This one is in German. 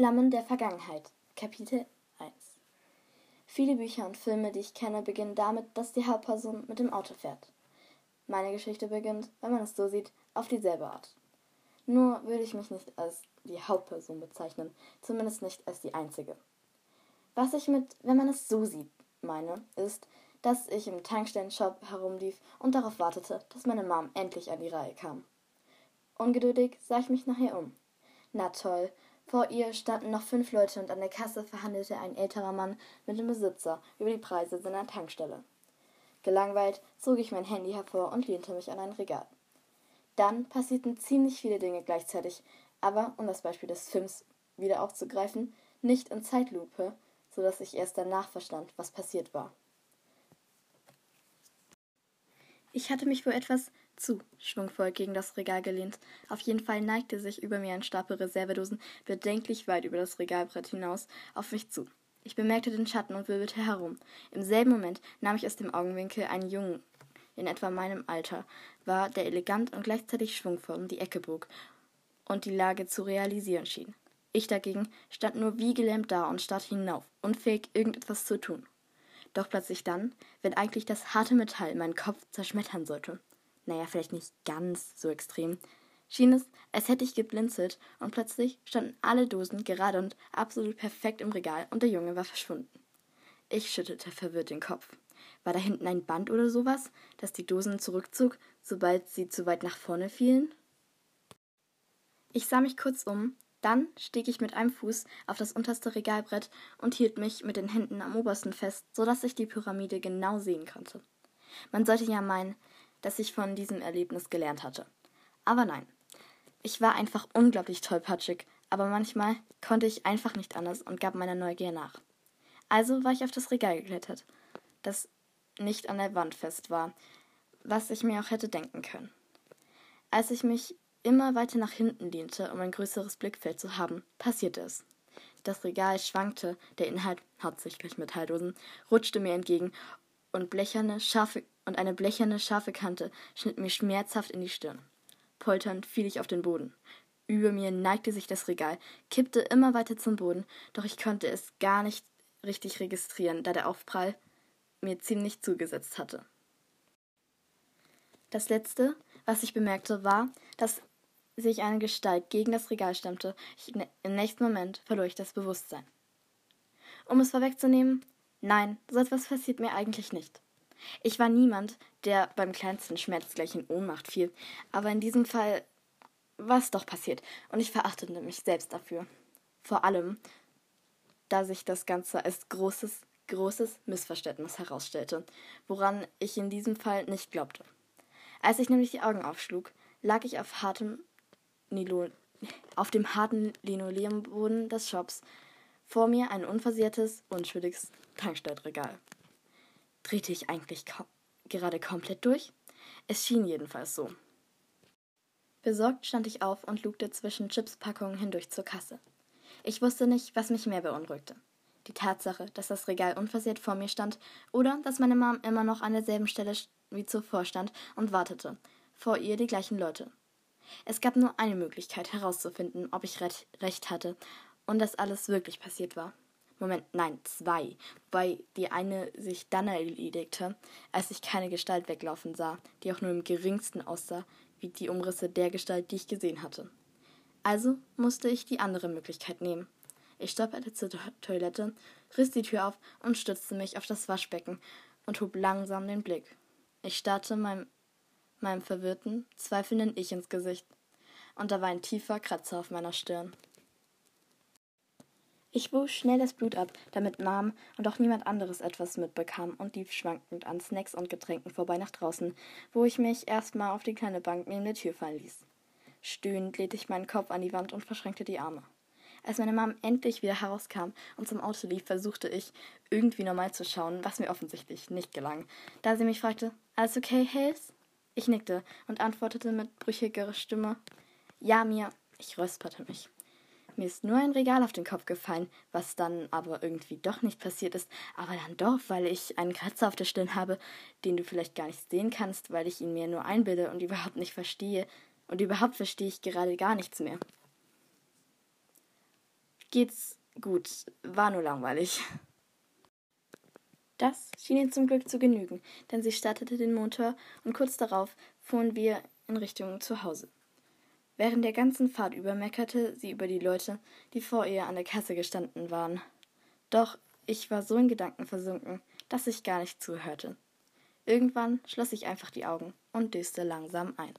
Flammen der Vergangenheit. Kapitel 1 Viele Bücher und Filme, die ich kenne, beginnen damit, dass die Hauptperson mit dem Auto fährt. Meine Geschichte beginnt, wenn man es so sieht, auf dieselbe Art. Nur würde ich mich nicht als die Hauptperson bezeichnen, zumindest nicht als die einzige. Was ich mit, wenn man es so sieht, meine, ist, dass ich im Tankstellenshop herumlief und darauf wartete, dass meine Mom endlich an die Reihe kam. Ungeduldig sah ich mich nachher um. Na toll, vor ihr standen noch fünf Leute und an der Kasse verhandelte ein älterer Mann mit dem Besitzer über die Preise seiner Tankstelle. Gelangweilt zog ich mein Handy hervor und lehnte mich an ein Regal. Dann passierten ziemlich viele Dinge gleichzeitig, aber, um das Beispiel des Films wieder aufzugreifen, nicht in Zeitlupe, so dass ich erst danach verstand, was passiert war. Ich hatte mich wohl etwas zu schwungvoll gegen das Regal gelehnt. Auf jeden Fall neigte sich über mir ein Stapel Reservedosen bedenklich weit über das Regalbrett hinaus auf mich zu. Ich bemerkte den Schatten und wirbelte herum. Im selben Moment nahm ich aus dem Augenwinkel einen Jungen in etwa meinem Alter war, der elegant und gleichzeitig schwungvoll um die Ecke bog und die Lage zu realisieren schien. Ich dagegen stand nur wie gelähmt da und starrte hinauf, unfähig, irgendetwas zu tun. Doch plötzlich dann, wenn eigentlich das harte Metall meinen Kopf zerschmettern sollte, naja, vielleicht nicht ganz so extrem, schien es, als hätte ich geblinzelt und plötzlich standen alle Dosen gerade und absolut perfekt im Regal und der Junge war verschwunden. Ich schüttelte verwirrt den Kopf. War da hinten ein Band oder sowas, das die Dosen zurückzog, sobald sie zu weit nach vorne fielen? Ich sah mich kurz um, dann stieg ich mit einem Fuß auf das unterste Regalbrett und hielt mich mit den Händen am obersten fest, so dass ich die Pyramide genau sehen konnte. Man sollte ja meinen, dass ich von diesem Erlebnis gelernt hatte. Aber nein. Ich war einfach unglaublich tollpatschig, aber manchmal konnte ich einfach nicht anders und gab meiner Neugier nach. Also war ich auf das Regal geklettert, das nicht an der Wand fest war, was ich mir auch hätte denken können. Als ich mich immer weiter nach hinten lehnte, um ein größeres Blickfeld zu haben, passierte es. Das Regal schwankte, der Inhalt, hauptsächlich Metalldosen, rutschte mir entgegen und, blecherne, scharfe, und eine blecherne, scharfe Kante schnitt mir schmerzhaft in die Stirn. Polternd fiel ich auf den Boden. Über mir neigte sich das Regal, kippte immer weiter zum Boden, doch ich konnte es gar nicht richtig registrieren, da der Aufprall mir ziemlich zugesetzt hatte. Das letzte, was ich bemerkte, war, dass sich eine Gestalt gegen das Regal stemmte. Ich, Im nächsten Moment verlor ich das Bewusstsein. Um es vorwegzunehmen, nein, so etwas passiert mir eigentlich nicht. Ich war niemand, der beim kleinsten Schmerz gleich in Ohnmacht fiel, aber in diesem Fall war es doch passiert und ich verachtete mich selbst dafür. Vor allem, da sich das Ganze als großes großes Missverständnis herausstellte, woran ich in diesem Fall nicht glaubte. Als ich nämlich die Augen aufschlug, lag ich auf, hartem Nilo auf dem harten Linoleumboden des Shops. Vor mir ein unversehrtes, unschuldiges Tankstellregal. Drehte ich eigentlich ko gerade komplett durch? Es schien jedenfalls so. Besorgt stand ich auf und lugte zwischen Chipspackungen hindurch zur Kasse. Ich wusste nicht, was mich mehr beunruhigte. Die Tatsache, dass das Regal unversehrt vor mir stand oder dass meine Mom immer noch an derselben Stelle wie zuvor stand und wartete. Vor ihr die gleichen Leute. Es gab nur eine Möglichkeit herauszufinden, ob ich recht hatte und dass alles wirklich passiert war. Moment, nein, zwei, wobei die eine sich dann erledigte, als ich keine Gestalt weglaufen sah, die auch nur im geringsten aussah wie die Umrisse der Gestalt, die ich gesehen hatte. Also musste ich die andere Möglichkeit nehmen. Ich stolperte zur Toilette, riss die Tür auf und stützte mich auf das Waschbecken und hob langsam den Blick. Ich starrte meinem, meinem verwirrten, zweifelnden Ich ins Gesicht, und da war ein tiefer Kratzer auf meiner Stirn. Ich wusch schnell das Blut ab, damit Mom und auch niemand anderes etwas mitbekam und lief schwankend an Snacks und Getränken vorbei nach draußen, wo ich mich erstmal auf die kleine Bank neben der Tür fallen ließ. Stöhnend lehnte ich meinen Kopf an die Wand und verschränkte die Arme. Als meine Mom endlich wieder herauskam und zum Auto lief, versuchte ich, irgendwie normal zu schauen, was mir offensichtlich nicht gelang. Da sie mich fragte, alles okay, Hales? Ich nickte und antwortete mit brüchiger Stimme, ja, mir. Ich räusperte mich. Mir ist nur ein Regal auf den Kopf gefallen, was dann aber irgendwie doch nicht passiert ist, aber dann doch, weil ich einen Kratzer auf der Stirn habe, den du vielleicht gar nicht sehen kannst, weil ich ihn mir nur einbilde und überhaupt nicht verstehe. Und überhaupt verstehe ich gerade gar nichts mehr. Geht's gut, war nur langweilig. Das schien ihr zum Glück zu genügen, denn sie startete den Motor und kurz darauf fuhren wir in Richtung zu Hause. Während der ganzen Fahrt über meckerte sie über die Leute, die vor ihr an der Kasse gestanden waren. Doch ich war so in Gedanken versunken, dass ich gar nicht zuhörte. Irgendwann schloss ich einfach die Augen und döste langsam ein.